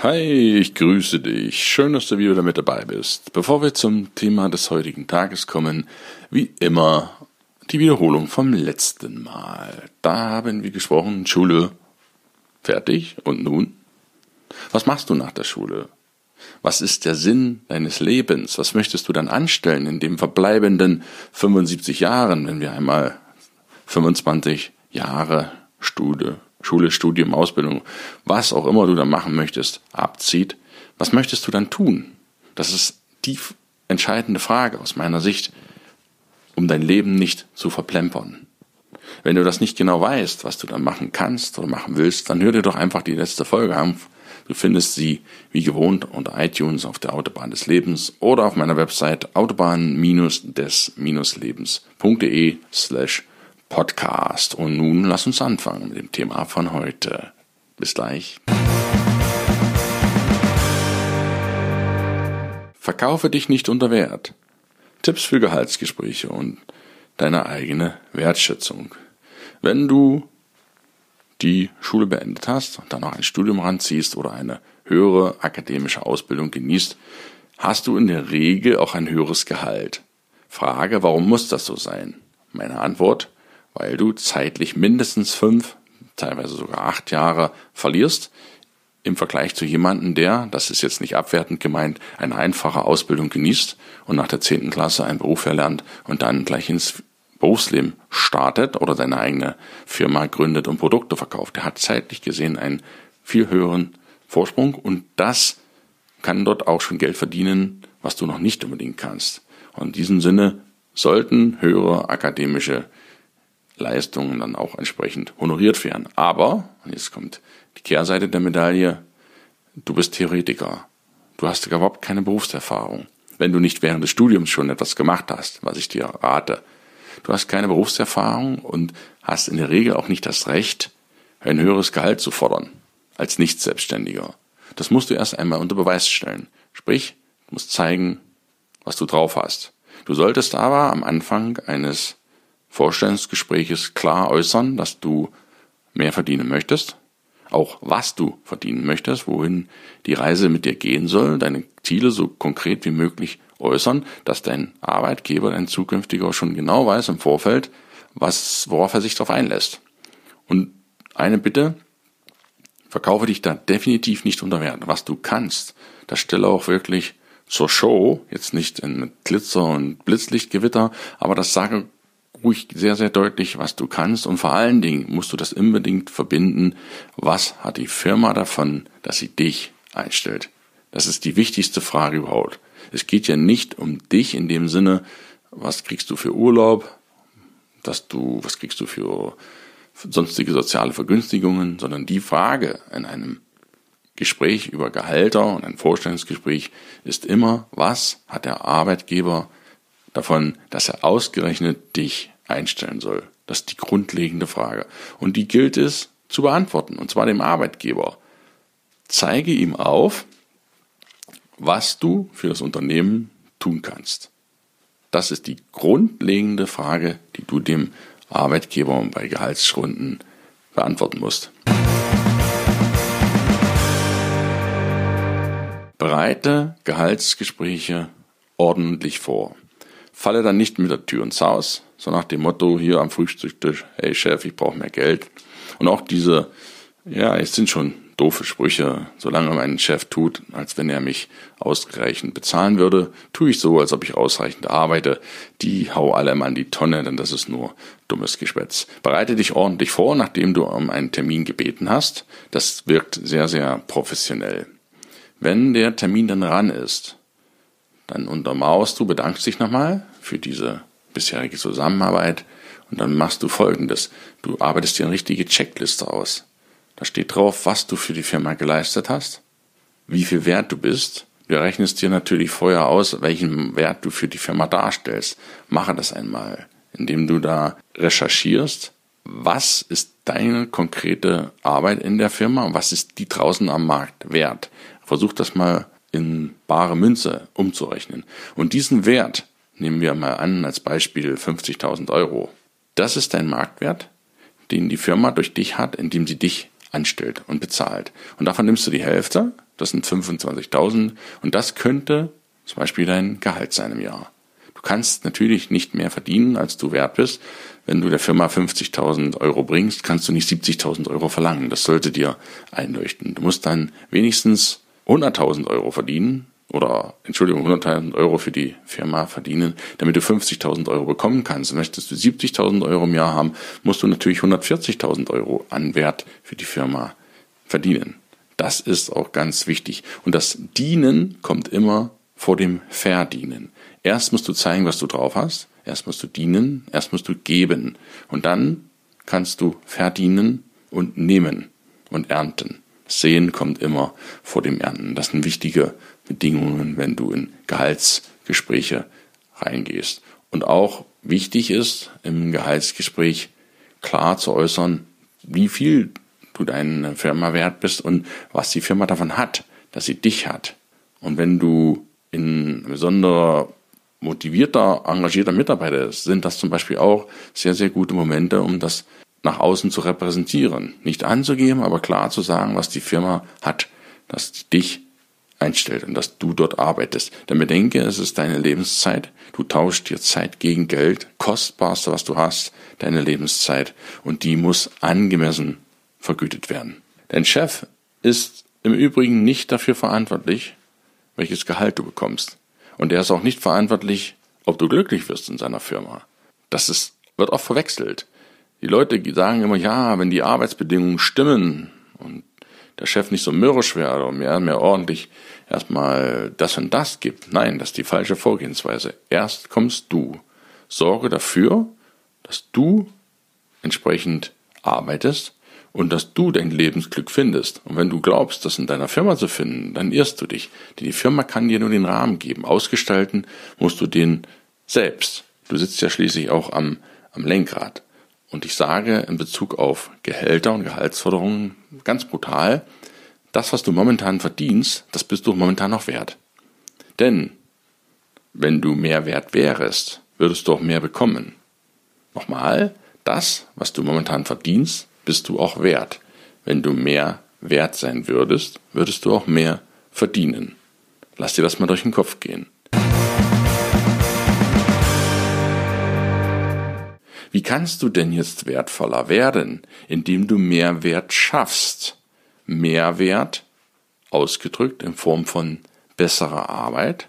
Hi, ich grüße dich. Schön, dass du wieder mit dabei bist. Bevor wir zum Thema des heutigen Tages kommen, wie immer die Wiederholung vom letzten Mal. Da haben wir gesprochen, Schule fertig und nun? Was machst du nach der Schule? Was ist der Sinn deines Lebens? Was möchtest du dann anstellen in den verbleibenden 75 Jahren, wenn wir einmal 25 Jahre Studie Schule, Studium, Ausbildung, was auch immer du da machen möchtest, abzieht, was möchtest du dann tun? Das ist die entscheidende Frage aus meiner Sicht, um dein Leben nicht zu verplempern. Wenn du das nicht genau weißt, was du dann machen kannst oder machen willst, dann hör dir doch einfach die letzte Folge an. Du findest sie wie gewohnt unter iTunes auf der Autobahn des Lebens oder auf meiner Website autobahn-des-lebens.de slash Podcast. Und nun lass uns anfangen mit dem Thema von heute. Bis gleich. Verkaufe dich nicht unter Wert. Tipps für Gehaltsgespräche und deine eigene Wertschätzung. Wenn du die Schule beendet hast und dann noch ein Studium ranziehst oder eine höhere akademische Ausbildung genießt, hast du in der Regel auch ein höheres Gehalt. Frage, warum muss das so sein? Meine Antwort, weil du zeitlich mindestens fünf, teilweise sogar acht Jahre verlierst im Vergleich zu jemandem, der, das ist jetzt nicht abwertend gemeint, eine einfache Ausbildung genießt und nach der zehnten Klasse einen Beruf erlernt und dann gleich ins Berufsleben startet oder seine eigene Firma gründet und Produkte verkauft. Der hat zeitlich gesehen einen viel höheren Vorsprung und das kann dort auch schon Geld verdienen, was du noch nicht unbedingt kannst. Und in diesem Sinne sollten höhere akademische Leistungen dann auch entsprechend honoriert werden. Aber, und jetzt kommt die Kehrseite der Medaille, du bist Theoretiker. Du hast überhaupt keine Berufserfahrung. Wenn du nicht während des Studiums schon etwas gemacht hast, was ich dir rate. Du hast keine Berufserfahrung und hast in der Regel auch nicht das Recht, ein höheres Gehalt zu fordern als Nicht-Selbstständiger. Das musst du erst einmal unter Beweis stellen. Sprich, du musst zeigen, was du drauf hast. Du solltest aber am Anfang eines Vorstellungsgespräches klar äußern, dass du mehr verdienen möchtest, auch was du verdienen möchtest, wohin die Reise mit dir gehen soll, deine Ziele so konkret wie möglich äußern, dass dein Arbeitgeber, dein zukünftiger schon genau weiß im Vorfeld, was, worauf er sich darauf einlässt. Und eine Bitte, verkaufe dich da definitiv nicht unter Wert. Was du kannst, das stelle auch wirklich zur Show, jetzt nicht in Glitzer und Blitzlichtgewitter, aber das sage ruhig sehr, sehr deutlich, was du kannst und vor allen Dingen musst du das unbedingt verbinden, was hat die Firma davon, dass sie dich einstellt. Das ist die wichtigste Frage überhaupt. Es geht ja nicht um dich in dem Sinne, was kriegst du für Urlaub, dass du, was kriegst du für sonstige soziale Vergünstigungen, sondern die Frage in einem Gespräch über Gehälter und ein Vorstellungsgespräch ist immer, was hat der Arbeitgeber davon, dass er ausgerechnet dich einstellen soll. Das ist die grundlegende Frage. Und die gilt es zu beantworten, und zwar dem Arbeitgeber. Zeige ihm auf, was du für das Unternehmen tun kannst. Das ist die grundlegende Frage, die du dem Arbeitgeber bei Gehaltsrunden beantworten musst. Bereite Gehaltsgespräche ordentlich vor falle dann nicht mit der Tür ins Haus, so nach dem Motto hier am Frühstückstisch, hey Chef, ich brauche mehr Geld. Und auch diese, ja, es sind schon doofe Sprüche, solange mein Chef tut, als wenn er mich ausreichend bezahlen würde, tue ich so, als ob ich ausreichend arbeite. Die hau alle mal an die Tonne, denn das ist nur dummes Geschwätz. Bereite dich ordentlich vor, nachdem du um einen Termin gebeten hast. Das wirkt sehr, sehr professionell. Wenn der Termin dann ran ist, dann untermauerst du, bedankst dich nochmal für diese bisherige Zusammenarbeit und dann machst du folgendes. Du arbeitest dir eine richtige Checkliste aus. Da steht drauf, was du für die Firma geleistet hast, wie viel Wert du bist. Du rechnest dir natürlich vorher aus, welchen Wert du für die Firma darstellst. Mache das einmal indem du da recherchierst, was ist deine konkrete Arbeit in der Firma und was ist die draußen am Markt wert. Versuch das mal in bare Münze umzurechnen. Und diesen Wert nehmen wir mal an als Beispiel 50.000 Euro. Das ist dein Marktwert, den die Firma durch dich hat, indem sie dich anstellt und bezahlt. Und davon nimmst du die Hälfte, das sind 25.000 und das könnte zum Beispiel dein Gehalt sein im Jahr. Du kannst natürlich nicht mehr verdienen, als du wert bist. Wenn du der Firma 50.000 Euro bringst, kannst du nicht 70.000 Euro verlangen. Das sollte dir einleuchten. Du musst dann wenigstens 100.000 Euro verdienen oder, Entschuldigung, 100.000 Euro für die Firma verdienen, damit du 50.000 Euro bekommen kannst. Möchtest du 70.000 Euro im Jahr haben, musst du natürlich 140.000 Euro an Wert für die Firma verdienen. Das ist auch ganz wichtig. Und das Dienen kommt immer vor dem Verdienen. Erst musst du zeigen, was du drauf hast. Erst musst du dienen. Erst musst du geben. Und dann kannst du verdienen und nehmen und ernten. Sehen kommt immer vor dem Ernten. Das sind wichtige Bedingungen, wenn du in Gehaltsgespräche reingehst. Und auch wichtig ist, im Gehaltsgespräch klar zu äußern, wie viel du deine Firma wert bist und was die Firma davon hat, dass sie dich hat. Und wenn du in besonderer motivierter, engagierter Mitarbeiter ist, sind das zum Beispiel auch sehr, sehr gute Momente, um das nach außen zu repräsentieren. Nicht anzugeben, aber klar zu sagen, was die Firma hat, dass dich einstellt und dass du dort arbeitest. Denn bedenke, es ist deine Lebenszeit. Du tauschst dir Zeit gegen Geld. Kostbarste, was du hast, deine Lebenszeit. Und die muss angemessen vergütet werden. Dein Chef ist im Übrigen nicht dafür verantwortlich, welches Gehalt du bekommst. Und er ist auch nicht verantwortlich, ob du glücklich wirst in seiner Firma. Das ist, wird oft verwechselt. Die Leute sagen immer, ja, wenn die Arbeitsbedingungen stimmen und der Chef nicht so mürrisch wäre oder mehr, mehr ordentlich erstmal das und das gibt. Nein, das ist die falsche Vorgehensweise. Erst kommst du. Sorge dafür, dass du entsprechend arbeitest und dass du dein Lebensglück findest. Und wenn du glaubst, das in deiner Firma zu finden, dann irrst du dich. Denn die Firma kann dir nur den Rahmen geben. Ausgestalten musst du den selbst. Du sitzt ja schließlich auch am, am Lenkrad. Und ich sage in Bezug auf Gehälter und Gehaltsforderungen ganz brutal, das, was du momentan verdienst, das bist du momentan noch wert. Denn wenn du mehr wert wärst, würdest du auch mehr bekommen. Nochmal, das, was du momentan verdienst, bist du auch wert. Wenn du mehr wert sein würdest, würdest du auch mehr verdienen. Lass dir das mal durch den Kopf gehen. Wie kannst du denn jetzt wertvoller werden, indem du mehr Wert schaffst? Mehrwert ausgedrückt in Form von besserer Arbeit,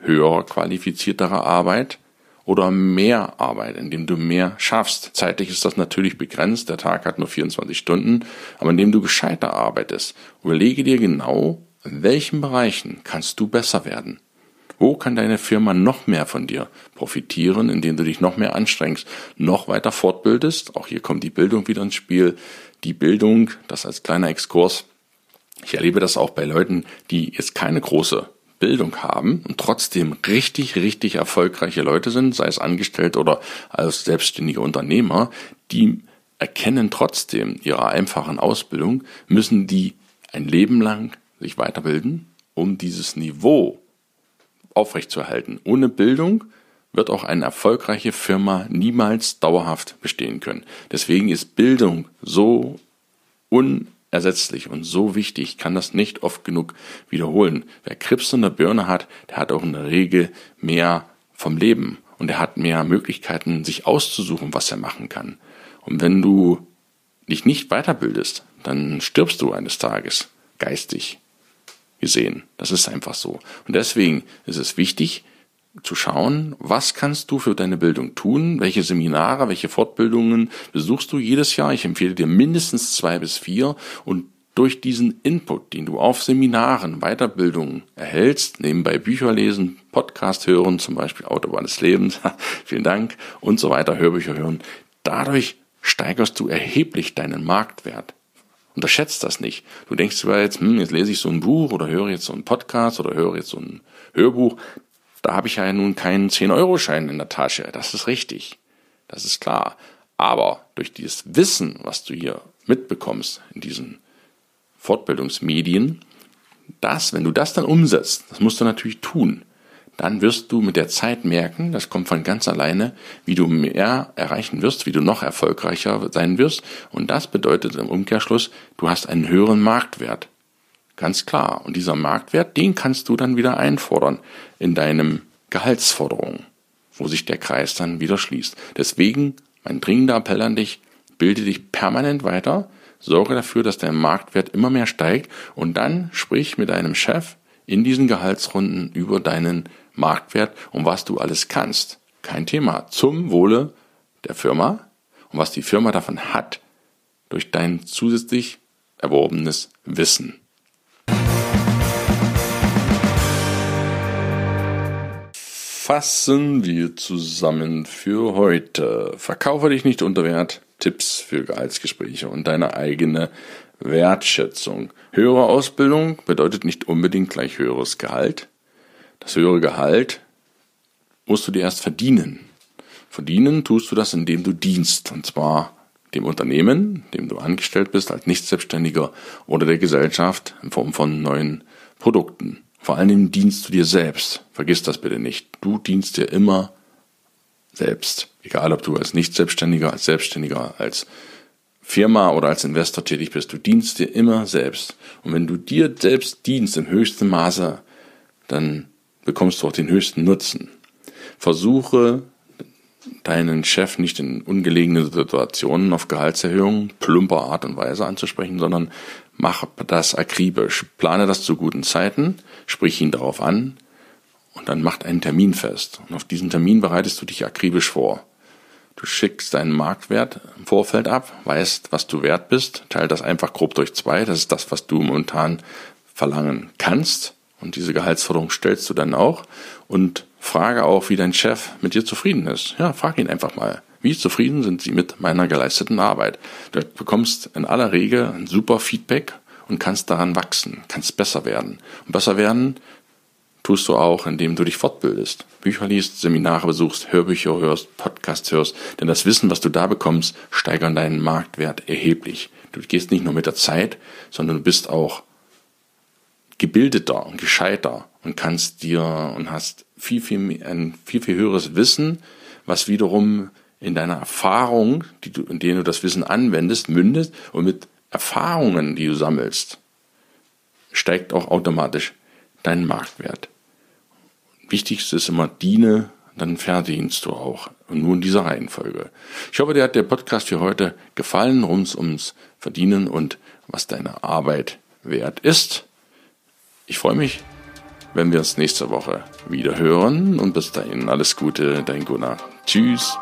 höher qualifizierterer Arbeit, oder mehr Arbeit, indem du mehr schaffst. Zeitlich ist das natürlich begrenzt, der Tag hat nur 24 Stunden, aber indem du gescheiter arbeitest, überlege dir genau, in welchen Bereichen kannst du besser werden. Wo kann deine Firma noch mehr von dir profitieren, indem du dich noch mehr anstrengst, noch weiter fortbildest? Auch hier kommt die Bildung wieder ins Spiel. Die Bildung, das als kleiner Exkurs. Ich erlebe das auch bei Leuten, die jetzt keine große Bildung haben und trotzdem richtig, richtig erfolgreiche Leute sind, sei es angestellt oder als selbstständige Unternehmer, die erkennen trotzdem ihrer einfachen Ausbildung, müssen die ein Leben lang sich weiterbilden, um dieses Niveau aufrechtzuerhalten. Ohne Bildung wird auch eine erfolgreiche Firma niemals dauerhaft bestehen können. Deswegen ist Bildung so un ersetzlich und so wichtig, kann das nicht oft genug wiederholen. Wer Krebs in der Birne hat, der hat auch in der Regel mehr vom Leben und er hat mehr Möglichkeiten, sich auszusuchen, was er machen kann. Und wenn du dich nicht weiterbildest, dann stirbst du eines Tages geistig gesehen. Das ist einfach so. Und deswegen ist es wichtig, zu schauen, was kannst du für deine Bildung tun, welche Seminare, welche Fortbildungen besuchst du jedes Jahr. Ich empfehle dir mindestens zwei bis vier und durch diesen Input, den du auf Seminaren, Weiterbildungen erhältst, nebenbei Bücher lesen, Podcast hören, zum Beispiel Autobahn des Lebens, vielen Dank und so weiter, Hörbücher hören, dadurch steigerst du erheblich deinen Marktwert. Unterschätzt das nicht. Du denkst zwar jetzt, hm, jetzt lese ich so ein Buch oder höre jetzt so einen Podcast oder höre jetzt so ein Hörbuch. Da habe ich ja nun keinen 10-Euro-Schein in der Tasche. Das ist richtig. Das ist klar. Aber durch dieses Wissen, was du hier mitbekommst in diesen Fortbildungsmedien, das, wenn du das dann umsetzt, das musst du natürlich tun, dann wirst du mit der Zeit merken, das kommt von ganz alleine, wie du mehr erreichen wirst, wie du noch erfolgreicher sein wirst. Und das bedeutet im Umkehrschluss, du hast einen höheren Marktwert. Ganz klar. Und dieser Marktwert, den kannst du dann wieder einfordern in deinem Gehaltsforderung, wo sich der Kreis dann wieder schließt. Deswegen mein dringender Appell an dich, bilde dich permanent weiter, sorge dafür, dass dein Marktwert immer mehr steigt und dann sprich mit deinem Chef in diesen Gehaltsrunden über deinen Marktwert und was du alles kannst. Kein Thema. Zum Wohle der Firma und was die Firma davon hat durch dein zusätzlich erworbenes Wissen. Fassen wir zusammen für heute. Verkaufe dich nicht unter Wert. Tipps für Gehaltsgespräche und deine eigene Wertschätzung. Höhere Ausbildung bedeutet nicht unbedingt gleich höheres Gehalt. Das höhere Gehalt musst du dir erst verdienen. Verdienen tust du das, indem du dienst. Und zwar dem Unternehmen, dem du angestellt bist, als Nicht-Selbstständiger oder der Gesellschaft in Form von neuen Produkten. Vor allen Dingen dienst du dir selbst. Vergiss das bitte nicht. Du dienst dir immer selbst. Egal, ob du als Nicht-Selbstständiger, als Selbstständiger, als Firma oder als Investor tätig bist. Du dienst dir immer selbst. Und wenn du dir selbst dienst im höchsten Maße, dann bekommst du auch den höchsten Nutzen. Versuche deinen Chef nicht in ungelegene Situationen auf Gehaltserhöhungen plumper Art und Weise anzusprechen, sondern mach das akribisch. Plane das zu guten Zeiten, sprich ihn darauf an und dann macht einen Termin fest. Und auf diesen Termin bereitest du dich akribisch vor. Du schickst deinen Marktwert im Vorfeld ab, weißt, was du wert bist, teil das einfach grob durch zwei. Das ist das, was du momentan verlangen kannst. Und diese Gehaltsforderung stellst du dann auch und frage auch, wie dein Chef mit dir zufrieden ist. Ja, frag ihn einfach mal. Wie zufrieden sind Sie mit meiner geleisteten Arbeit? Du bekommst in aller Regel ein super Feedback und kannst daran wachsen, kannst besser werden. Und besser werden tust du auch, indem du dich fortbildest, Bücher liest, Seminare besuchst, Hörbücher hörst, Podcasts hörst, denn das Wissen, was du da bekommst, steigert deinen Marktwert erheblich. Du gehst nicht nur mit der Zeit, sondern du bist auch gebildeter und gescheiter und kannst dir und hast viel, viel, ein viel, viel höheres Wissen, was wiederum in deiner Erfahrung, die du, in denen du das Wissen anwendest, mündet und mit Erfahrungen, die du sammelst, steigt auch automatisch dein Marktwert. Wichtigste ist immer, diene, dann verdienst du auch. Und nur in dieser Reihenfolge. Ich hoffe, dir hat der Podcast für heute gefallen, rund ums Verdienen und was deine Arbeit wert ist. Ich freue mich, wenn wir uns nächste Woche wieder hören und bis dahin alles Gute, dein Gunnar. Tschüss.